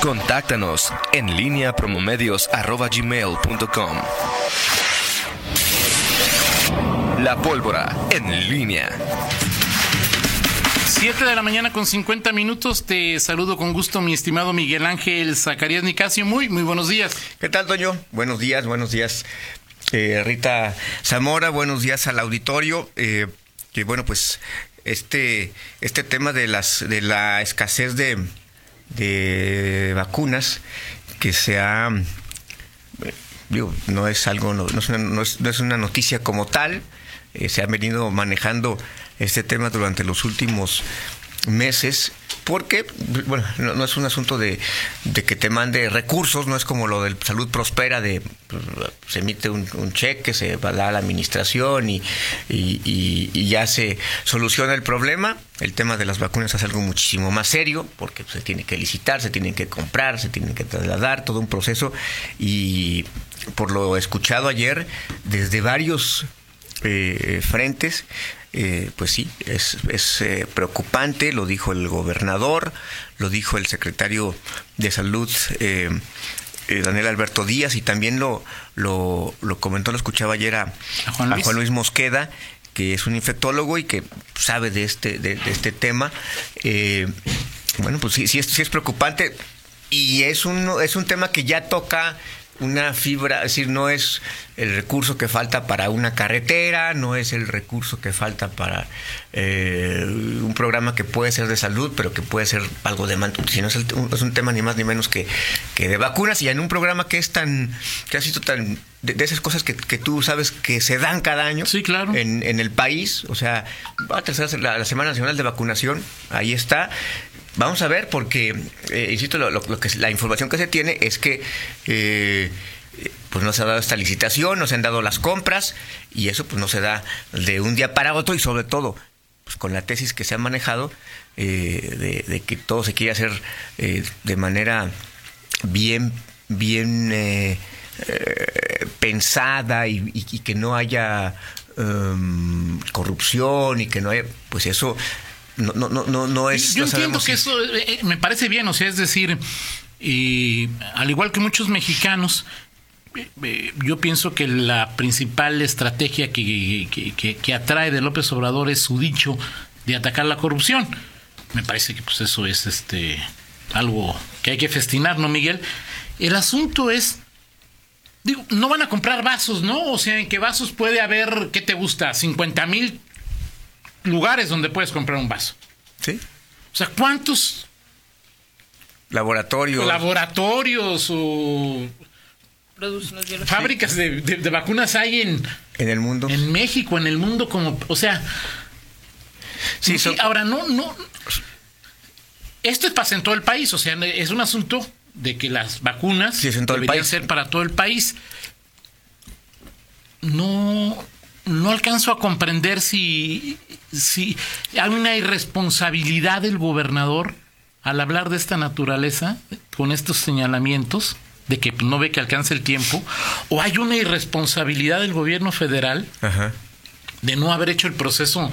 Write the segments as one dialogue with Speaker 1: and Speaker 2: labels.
Speaker 1: Contáctanos en línea promomedios.com. La pólvora en línea.
Speaker 2: 7 de la mañana con 50 minutos. Te saludo con gusto, mi estimado Miguel Ángel Zacarías Nicasio. Muy, muy buenos días.
Speaker 3: ¿Qué tal, Toño? Buenos días, buenos días. Eh, Rita Zamora, buenos días al auditorio. Eh, que bueno, pues este, este tema de, las, de la escasez de, de vacunas que se ha... Digo, no es algo, no, es, una, no, es, una, noticia como tal, eh, se ha venido manejando este tema durante los últimos meses porque, bueno, no, es un asunto de, que te mande recursos, no es como lo del Salud Prospera, de se emite un, cheque, se va a la administración y, y, ya se soluciona el problema. El tema de las vacunas es algo muchísimo más serio, porque se tiene que licitar, se tienen que comprar, se tienen que trasladar, todo un proceso. Y por lo escuchado ayer, desde varios eh, frentes, eh, pues sí, es, es eh, preocupante, lo dijo el gobernador, lo dijo el secretario de Salud, eh, Daniel Alberto Díaz, y también lo, lo, comentó, lo escuchaba ayer a, Juan, Luis. Mosqueda, que es un infectólogo y que sabe de este, de, este tema. bueno, pues sí, sí es, sí es preocupante y es un, es un tema que ya toca una fibra, es decir, no es el recurso que falta para una carretera, no es el recurso que falta para eh, un programa que puede ser de salud, pero que puede ser algo de sino es, es un tema ni más ni menos que, que de vacunas y en un programa que es tan, que ha sido tan, de, esas cosas que, que, tú sabes que se dan cada año
Speaker 2: sí, claro.
Speaker 3: en, en el país, o sea, va a tercera la, la Semana Nacional de Vacunación, ahí está, Vamos a ver, porque, eh, insisto, lo, que, la información que se tiene es que eh, pues no se ha dado esta licitación, no se han dado las compras, y eso pues no se da de un día para otro, y sobre todo, pues con la tesis que se ha manejado, eh, de, que todo se quiere hacer de manera bien, bien pensada y, que no haya em, corrupción y que no haya, pues eso no, no, no, no es.
Speaker 2: Yo entiendo que eso eh, eh, me parece bien, o sea, es decir, y al igual que muchos mexicanos, eh, yo pienso que la principal estrategia que, que, que, atrae de López Obrador es su dicho de atacar la corrupción. Me parece que pues eso es este algo que hay que festinar, ¿no, Miguel? El asunto es digo, no van a comprar vasos, ¿no? O sea, en qué vasos puede haber, ¿qué te gusta? 50 mil lugares donde puedes comprar un vaso.
Speaker 3: Sí.
Speaker 2: O sea, ¿cuántos
Speaker 3: laboratorios?
Speaker 2: Laboratorios o fábricas de, vacunas hay en
Speaker 3: en el mundo.
Speaker 2: En México, en el mundo como, o sea, sí, ahora no no esto es para en todo el país, o sea, es un asunto de que las vacunas deberían ser para todo el país. No no alcanzo a comprender si, si hay una irresponsabilidad del gobernador al hablar de esta naturaleza, con estos señalamientos de que no ve que alcance el tiempo, o hay una irresponsabilidad del gobierno federal de no haber hecho el proceso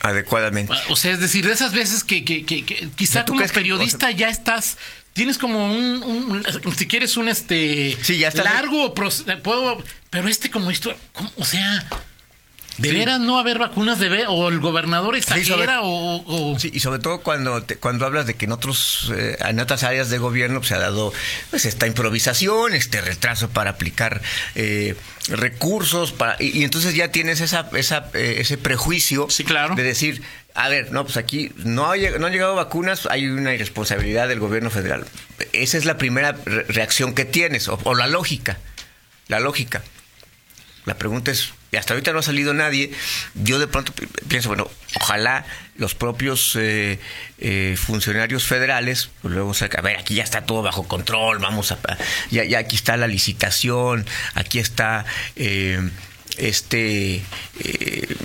Speaker 3: adecuadamente.
Speaker 2: O sea, es decir, de esas veces que, que, que, quizá como periodista ya estás tienes como un, si quieres un este
Speaker 3: sí, ya está
Speaker 2: largo puedo pero este como esto o sea ¿De veras no haber vacunas de o el gobernador exagera o,
Speaker 3: Sí, y sobre todo cuando cuando hablas de que en otros eh, en otras áreas de gobierno pues, se ha dado pues esta improvisación, este retraso para aplicar eh, recursos para y, entonces ya tienes esa, esa eh, ese prejuicio
Speaker 2: sí, claro.
Speaker 3: de decir a ver, no, pues aquí no, no han llegado vacunas, hay una irresponsabilidad del gobierno federal. Esa es la primera reacción que tienes, o la lógica. La lógica. La pregunta es, hasta ahorita no ha salido nadie, yo de pronto pienso, bueno, ojalá los propios eh, eh, funcionarios federales, pues luego, a ver, aquí ya está todo bajo control, vamos a, ya, ya aquí está la licitación, aquí está... Eh, este eh,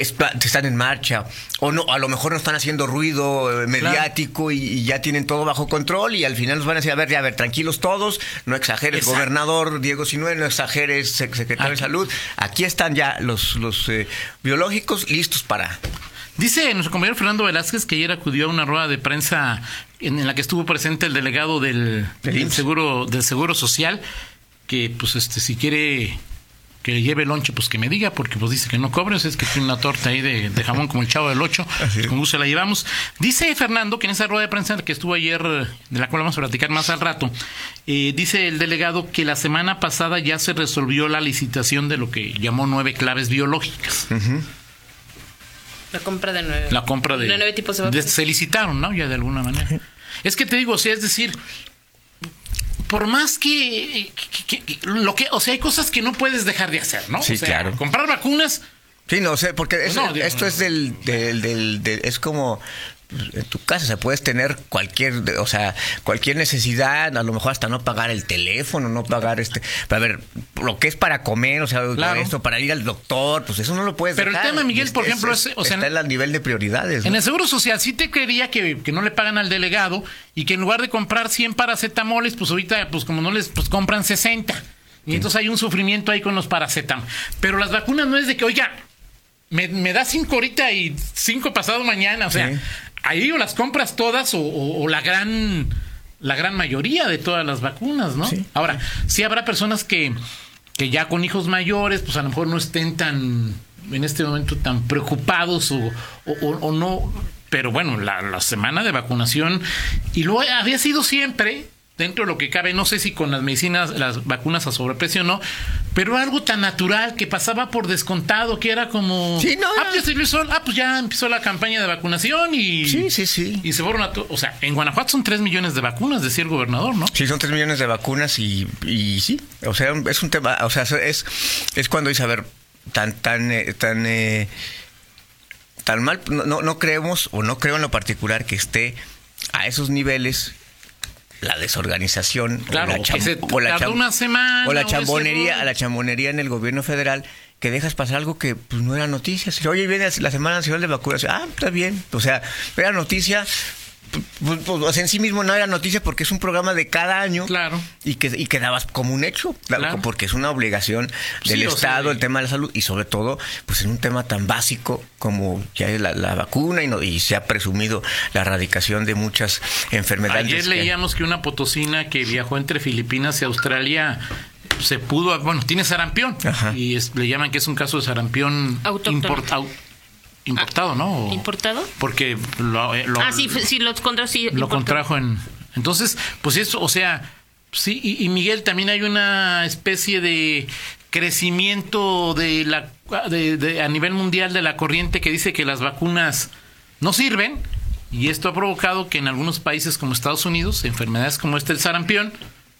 Speaker 3: están en marcha o no a lo mejor no están haciendo ruido eh, mediático y, ya tienen todo bajo control y al final nos van a decir a ver ya a ver tranquilos todos no exageres gobernador Diego Sinue no exageres secretario de salud aquí están ya los los eh, biológicos listos para
Speaker 2: Dice nuestro compañero Fernando Velázquez que ayer acudió a una rueda de prensa en, la que estuvo presente el delegado del, del seguro del seguro social que pues este si quiere que lleve lonche, pues que me diga, porque pues dice que no cobres, es que tiene una torta ahí de, jamón como el chavo del 8, con gusto la llevamos. Dice Fernando que en esa rueda de prensa que estuvo ayer, de la cual vamos a platicar más al rato, eh, dice el delegado que la semana pasada ya se resolvió la licitación de lo que llamó nueve claves biológicas.
Speaker 4: La compra de nueve.
Speaker 2: La compra de,
Speaker 4: nueve tipos de,
Speaker 2: Se licitaron, ¿no? Ya de alguna manera. Es que te digo, o sea, es decir, por más que, lo que, o sea, hay cosas que no puedes dejar de hacer, ¿no?
Speaker 3: Sí, claro.
Speaker 2: Comprar vacunas.
Speaker 3: Sí, no sé, porque pues esto es del, del, del, es como en tu casa, o sea, puedes tener cualquier, o sea, cualquier necesidad, a lo mejor hasta no pagar el teléfono, no pagar este, a ver, lo que es para comer, o sea, esto, para ir al doctor, pues eso no lo puedes
Speaker 2: Pero el tema, Miguel, por ejemplo,
Speaker 3: es,
Speaker 2: o sea,
Speaker 3: está en el nivel de prioridades.
Speaker 2: En el Seguro Social sí te creería que, que, no le pagan al delegado y que en lugar de comprar 100 paracetamoles, pues ahorita, pues como no les, pues compran 60. Y entonces hay un sufrimiento ahí con los paracetam. Pero las vacunas no es de que, oiga, me, me da cinco ahorita y cinco pasado mañana. O sea, ahí o las compras todas o, la gran la gran mayoría de todas las vacunas, ¿no? Ahora, sí habrá personas que, que ya con hijos mayores, pues a lo mejor no estén tan en este momento tan preocupados o, o, no, pero bueno, la, la, semana de vacunación, y lo había sido siempre, dentro de lo que cabe, no sé si con las medicinas, las vacunas a sobreprecio o no, pero algo tan natural que pasaba por descontado, que era como,
Speaker 3: sí, no,
Speaker 2: ah, pues, ah, pues ya empezó la campaña de vacunación y,
Speaker 3: sí, sí, sí.
Speaker 2: y se fueron a, o sea, en Guanajuato son 3 millones de vacunas, decía el gobernador, ¿no?
Speaker 3: Sí, son 3 millones de vacunas y, y sí, o sea, es un tema, o sea, es, es cuando dice, a ver, tan, tan, eh, tan, eh, tan mal, no, no creemos, o no creo en lo particular que esté a esos niveles la desorganización
Speaker 2: claro, o la, una semana
Speaker 3: o la chambonería, la chambonería en el gobierno federal que dejas pasar algo que pues, no era noticia. Oye, viene la Semana Nacional de Vacunación. Ah, está bien. O sea, era noticia, pues, pues, en sí mismo no era noticia porque es un programa de cada año.
Speaker 2: Claro.
Speaker 3: Y que y quedabas como un hecho, claro, porque es una obligación del Estado, el tema de la salud, y sobre todo, pues en un tema tan básico como ya es la, vacuna y, no, y se ha presumido la erradicación de muchas enfermedades.
Speaker 2: Ayer leíamos que una potosina que viajó entre Filipinas y Australia se pudo, bueno, tiene sarampión y le llaman que es un caso de sarampión importado importado, ¿no?
Speaker 4: ¿Importado?
Speaker 2: Porque lo,
Speaker 4: eh, ah, sí, sí, lo,
Speaker 2: lo contrajo en... Entonces, pues eso, o sea, sí, y, Miguel, también hay una especie de crecimiento de la de, a nivel mundial de la corriente que dice que las vacunas no sirven y esto ha provocado que en algunos países como Estados Unidos enfermedades como este el sarampión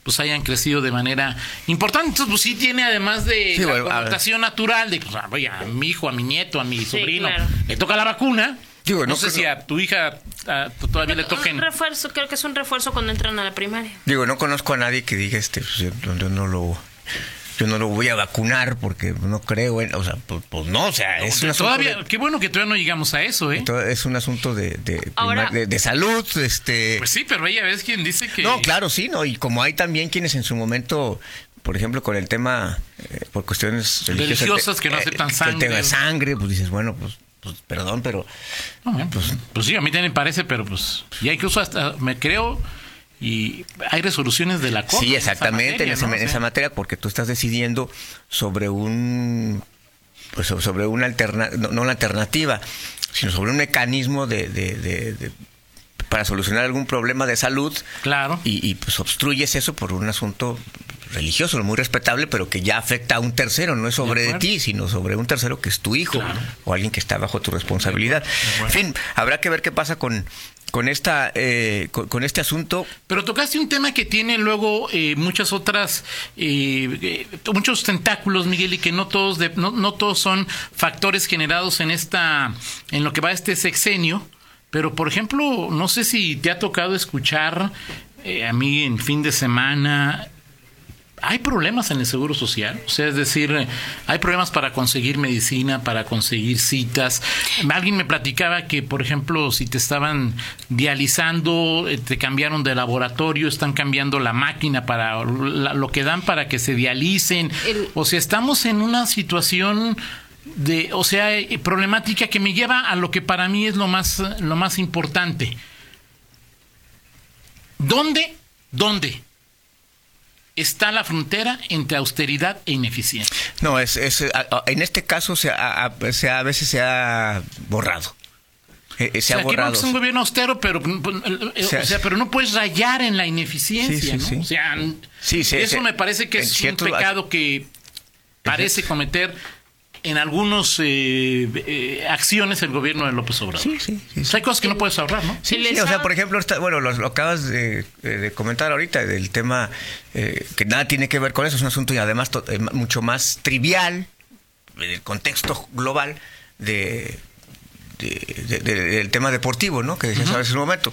Speaker 2: pues hayan crecido de manera importante. Entonces, pues sí tiene además de la connotación natural de, pues, oye, a mi hijo, a mi nieto, a mi sobrino, le toca la vacuna. no, sé si a tu hija todavía le toquen.
Speaker 4: Un refuerzo, creo que es un refuerzo cuando entran a la primaria.
Speaker 3: Digo, no conozco a nadie que diga este, pues, yo no lo yo no lo voy a vacunar porque no creo en, o sea, pues, pues no, o sea, es
Speaker 2: un todavía, qué bueno que todavía no llegamos a eso, ¿eh?
Speaker 3: Es un asunto de, de, de, salud, este.
Speaker 2: Pues sí, pero ella ves quien dice que.
Speaker 3: No, claro, sí, no, y como hay también quienes en su momento por ejemplo, con el tema, eh, por cuestiones
Speaker 2: religiosas, que no aceptan sangre.
Speaker 3: El tema de sangre, pues dices, bueno, pues, pues perdón, pero...
Speaker 2: pues, pues, sí, a mí también me parece, pero pues, ya incluso hasta, me creo, y hay resoluciones de la
Speaker 3: Corte. Sí, exactamente, en esa, materia, porque tú estás decidiendo sobre un pues sobre una alternativa, no, una alternativa, sino sobre un mecanismo de, de, para solucionar algún problema de salud.
Speaker 2: Claro.
Speaker 3: Y, pues obstruyes eso por un asunto religioso, muy respetable, pero que ya afecta a un tercero, no es sobre de, ti, sino sobre un tercero que es tu hijo o alguien que está bajo tu responsabilidad. En fin, habrá que ver qué pasa con con esta eh, con, este asunto.
Speaker 2: Pero tocaste un tema que tiene luego eh, muchas otras eh, muchos tentáculos, Miguel, y que no todos no, no, todos son factores generados en esta en lo que va este sexenio. Pero por ejemplo, no sé si te ha tocado escuchar a mí en fin de semana hay problemas en el seguro social, o sea, es decir, hay problemas para conseguir medicina, para conseguir citas. Alguien me platicaba que, por ejemplo, si te estaban dializando, eh, te cambiaron de laboratorio, están cambiando la máquina para lo que dan para que se dialicen. O sea, estamos en una situación de, o sea, eh, problemática que me lleva a lo que para mí es lo más, lo más importante. ¿Dónde, dónde está la frontera entre austeridad e ineficiencia?
Speaker 3: No, es, es en este caso se ha, a, se ha- a veces se ha borrado. Eh, eh, se
Speaker 2: o sea,
Speaker 3: ha
Speaker 2: no
Speaker 3: borrado.
Speaker 2: es un gobierno austero, pero, eh, o sea, pero no puedes rayar en la ineficiencia,
Speaker 3: Sí, sí,
Speaker 2: ¿no?
Speaker 3: sí.
Speaker 2: O sea, eso me parece que es un pecado que parece cometer en algunas acciones el gobierno de López Obrador.
Speaker 3: Sí, sí, sí,
Speaker 2: O sea, hay cosas que no puedes ahorrar, ¿no?
Speaker 3: Sí, sí, o sea, por ejemplo, está- bueno, lo, lo acabas de, de comentar ahorita del tema eh, que nada tiene que ver con eso, es un asunto y además to- eh, mucho más trivial en el contexto global de, de- de- de- del tema deportivo, ¿no? Que decías ahora en ese momento,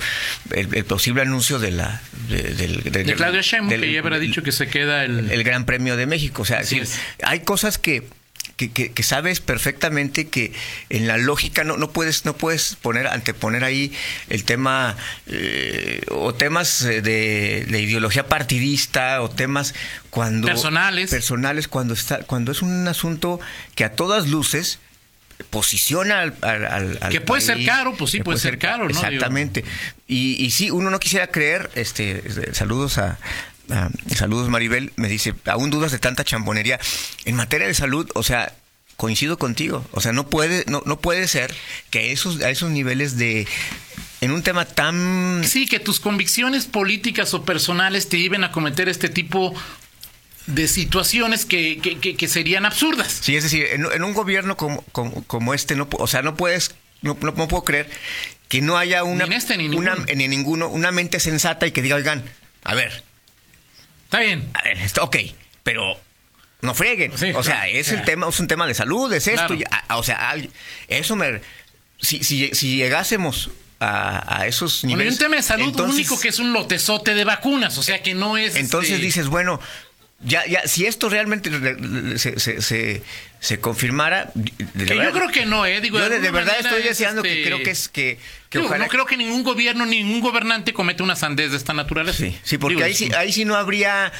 Speaker 3: el, el posible anuncio de la de, del- del-
Speaker 2: De Claudia Sheinbaum, que ya habrá dicho que se queda el...
Speaker 3: el Gran Premio de México. O sea, sí, hay cosas que, que, que- que sabes perfectamente que en la lógica no, no puedes no puedes poner anteponer ahí el tema eh, o temas eh, de, de ideología partidista o temas cuando
Speaker 2: Personales.
Speaker 3: personales cuando está cuando es un asunto que a todas luces posiciona al, al- al- al
Speaker 2: Que puede ser caro, pues sí, puede ser caro, ¿no?
Speaker 3: Exactamente. Y, y sí, uno no quisiera creer, este, saludos a, a- saludos Maribel, me dice, aún dudas de tanta chambonería. En materia de salud, o sea, coincido contigo, o sea, no puede, no, no puede ser que esos, a esos niveles de, en un tema tan
Speaker 2: Sí, que tus convicciones políticas o personales te lleven a cometer este tipo de situaciones que, que- que- que serían absurdas.
Speaker 3: Sí, es decir, en, en un gobierno como, como, como este, no, o sea, no puedes, no, no- no puedo creer que no haya una,
Speaker 2: Ni en este, ni en
Speaker 3: una,
Speaker 2: ninguno.
Speaker 3: ni en ninguno, una mente sensata y que diga, oigan, a ver,
Speaker 2: Está bien.
Speaker 3: a ver, esto, ok, pero no freguen.
Speaker 2: Sí,
Speaker 3: o sea,
Speaker 2: claro.
Speaker 3: es el tema, es un tema de salud, es esto.
Speaker 2: Claro.
Speaker 3: y- a- o sea, al- eso me, si, si, si llegásemos a, a esos
Speaker 2: Bueno, y
Speaker 3: niveles,
Speaker 2: un tema de salud
Speaker 3: entonces-
Speaker 2: único que es un lotezote de vacunas, o sea que no es...
Speaker 3: entonces
Speaker 2: este,
Speaker 3: dices, bueno, ya, ya, si esto realmente se, se, se, se confirmara, de
Speaker 2: que
Speaker 3: verdad-
Speaker 2: yo creo que no, ¿eh? Digo,
Speaker 3: yo de, verdad estoy
Speaker 2: es,
Speaker 3: deseando que
Speaker 2: este,
Speaker 3: creo que es que, que
Speaker 2: digo,
Speaker 3: ojalá
Speaker 2: no creo que ningún gobierno, ningún gobernante cometa una sandez de esta naturaleza.
Speaker 3: Sí, sí, porque
Speaker 2: Digo,
Speaker 3: ahí sí, ahí sí no habría,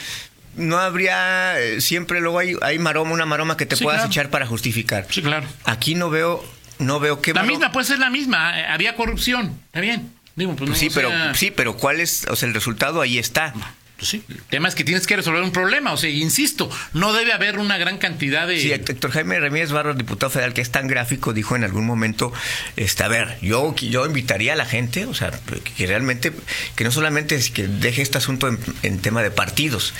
Speaker 3: no habría, eh, siempre luego hay, hay maroma, una maroma que te
Speaker 2: Sí,
Speaker 3: puedas
Speaker 2: claro.
Speaker 3: echar para justificar.
Speaker 2: Sí, claro.
Speaker 3: Aquí no veo, no veo qué
Speaker 2: La
Speaker 3: maroma-
Speaker 2: misma puede ser la misma. eh, Había corrupción. Está bien. Digo, pues,
Speaker 3: Pues
Speaker 2: no,
Speaker 3: sí,
Speaker 2: o
Speaker 3: pero sí, pero ¿cuál es, o sea, el resultado ahí está?
Speaker 2: Pues sí. El tema es que tienes que resolver un problema. O sea, insisto, no debe haber una gran cantidad de.
Speaker 3: Sí, Héctor Jaime Ramírez Barros, diputado federal, que es tan gráfico, dijo en algún momento, este, a ver, yo, yo invitaría a la gente, o sea, que realmente, que no solamente es que deje este asunto en, en tema de partidos,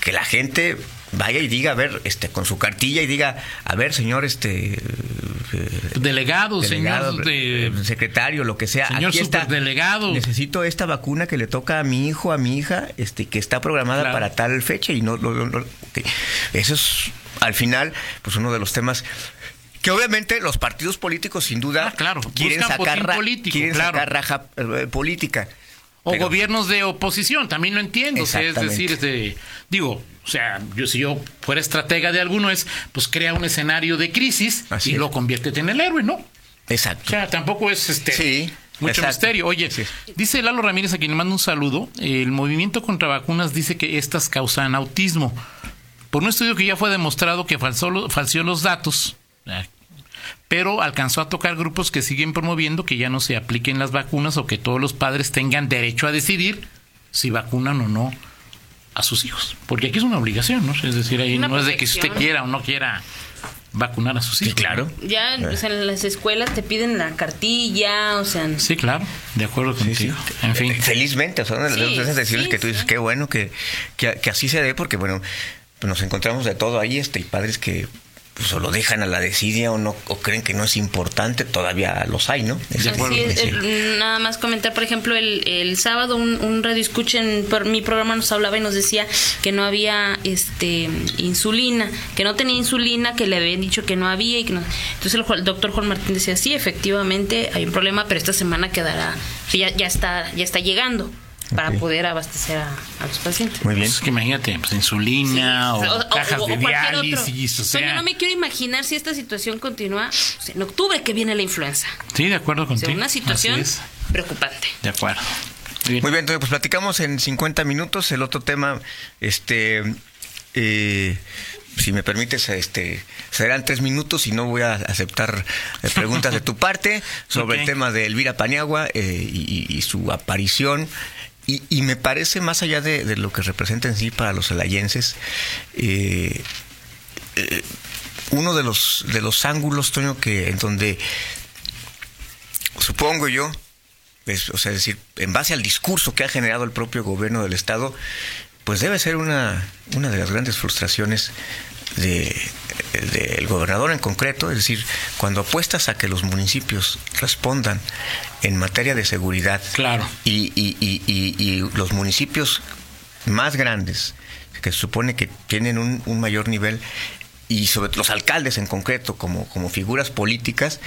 Speaker 3: que la gente vaya y diga, a ver, este, con su cartilla y diga, a ver, señor, este, eh,
Speaker 2: delegado,
Speaker 3: delegado,
Speaker 2: señor de.
Speaker 3: eh, secretario, lo que sea.
Speaker 2: Señor
Speaker 3: aquí está.
Speaker 2: superdelegado.
Speaker 3: Necesito esta vacuna que le toca a mi hijo, a mi hija, este, que está programada
Speaker 2: Claro.
Speaker 3: para tal fecha y no, ok. Eso es, al final, pues uno de los temas que obviamente los partidos políticos sin duda
Speaker 2: Ah, claro,
Speaker 3: quieren sacar ra-
Speaker 2: político,
Speaker 3: quieren
Speaker 2: claro.
Speaker 3: sacar raja eh, política.
Speaker 2: O
Speaker 3: Pero-
Speaker 2: gobiernos de oposición, también lo entiendo. O sea, es decir, este, digo, o sea, yo si yo fuera estratega de alguno es, pues crea un escenario de crisis
Speaker 3: Así
Speaker 2: y
Speaker 3: es.
Speaker 2: lo conviértete en el héroe, ¿no? O
Speaker 3: Exacto.
Speaker 2: sea, tampoco es este
Speaker 3: Sí,
Speaker 2: mucho
Speaker 3: exacto.
Speaker 2: misterio. Oye, dice Lalo Ramírez, a quien le mando un saludo, el movimiento contra vacunas dice que estas causan autismo. Por un estudio que ya fue demostrado que falsó, falseó los datos, eh, pero alcanzó a tocar grupos que siguen promoviendo que ya no se apliquen las vacunas o que todos los padres tengan derecho a decidir si vacunan o no a sus hijos. Porque aquí es una obligación, ¿no? Es decir, ahí
Speaker 4: Una
Speaker 2: no es de que usted
Speaker 4: protección.
Speaker 2: quiera o no quiera vacunar a sus
Speaker 3: Sí,
Speaker 2: hijos.
Speaker 3: claro.
Speaker 4: Ya pues, en las escuelas te piden la cartilla, o sea,
Speaker 2: Sí, claro, de acuerdo contigo. En fin.
Speaker 3: Eh, Felizmente, o sea, una de
Speaker 4: Sí, sí,
Speaker 3: que tú dices,
Speaker 4: sí.
Speaker 3: qué bueno que, que, que así se dé, porque bueno, pues nos encontramos de todo ahí, este, y padres que pues, o lo dejan a la desidia o no o creen que no es importante, todavía los hay, ¿no?
Speaker 2: De acuerdo.
Speaker 4: Así es, el- nada más comentar, por ejemplo, el, el sábado un, un radio escucha en por mi programa nos hablaba y nos decía que no había este insulina, que no tenía insulina, que le habían dicho que no había y que no. Entonces el, el doctor Juan Martín decía, sí, efectivamente hay un problema, pero esta semana quedará, ya, ya está, ya está llegando para poder abastecer a, a los pacientes.
Speaker 3: Muy bien.
Speaker 2: Pues que imagínate, pues insulina
Speaker 4: Sí.
Speaker 2: o, cajas de
Speaker 4: otro.
Speaker 2: diálisis, o
Speaker 4: sea, yo
Speaker 2: sea.
Speaker 4: no me quiero imaginar si esta situación continúa o en octubre que viene la influenza.
Speaker 2: Sí, de acuerdo
Speaker 4: O sea,
Speaker 2: contigo.
Speaker 4: una situación preocupante.
Speaker 2: De acuerdo. Muy bien.
Speaker 3: Muy bien, entonces pues platicamos en 50 minutos. El otro tema, este, eh, si me permites, este, serán tres minutos y no voy a aceptar eh, preguntas de tu parte sobre el tema de Elvira Paniagua eh, y, y su aparición. Y, y me parece, más allá de, lo que representa en sí para los celayenses, eh, eh, uno de los, de los ángulos, Toño, que en donde supongo yo, es, o sea, es decir, en base al discurso que ha generado el propio gobierno del Estado, pues debe ser una, una de las grandes frustraciones de- del gobernador en concreto, es decir, cuando apuestas a que los municipios respondan en materia de seguridad
Speaker 2: Claro.
Speaker 3: y, y- y- y- y los municipios más grandes, que se supone que tienen un, un mayor nivel, y sobre los alcaldes en concreto, como, como figuras políticas,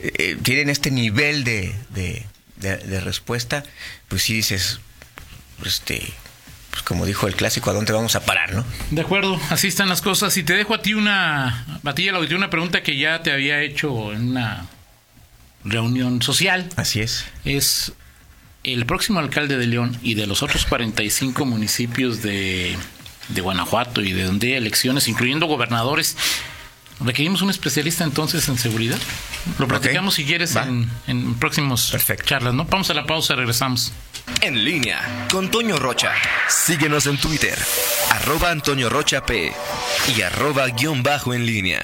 Speaker 3: eh, tienen este nivel de, de- de- de respuesta, pues sí dices, este, pues como dijo el clásico, ¿a dónde vamos a parar, no?
Speaker 2: De acuerdo, así están las cosas. Y te dejo a ti una, a ti una pregunta que ya te había hecho en una reunión social.
Speaker 3: Así es.
Speaker 2: Es el próximo alcalde de León y de los otros 45 municipios de, de Guanajuato y de donde hay elecciones, incluyendo gobernadores. Requerimos un especialista entonces en seguridad. Lo platicamos si quieres en, en próximos
Speaker 3: Perfecto.
Speaker 2: charlas, ¿no? Vamos a la pausa, regresamos.
Speaker 1: En línea con Toño Rocha. Síguenos en Twitter, arroba Antonio Rocha P y arroba guion bajo en línea.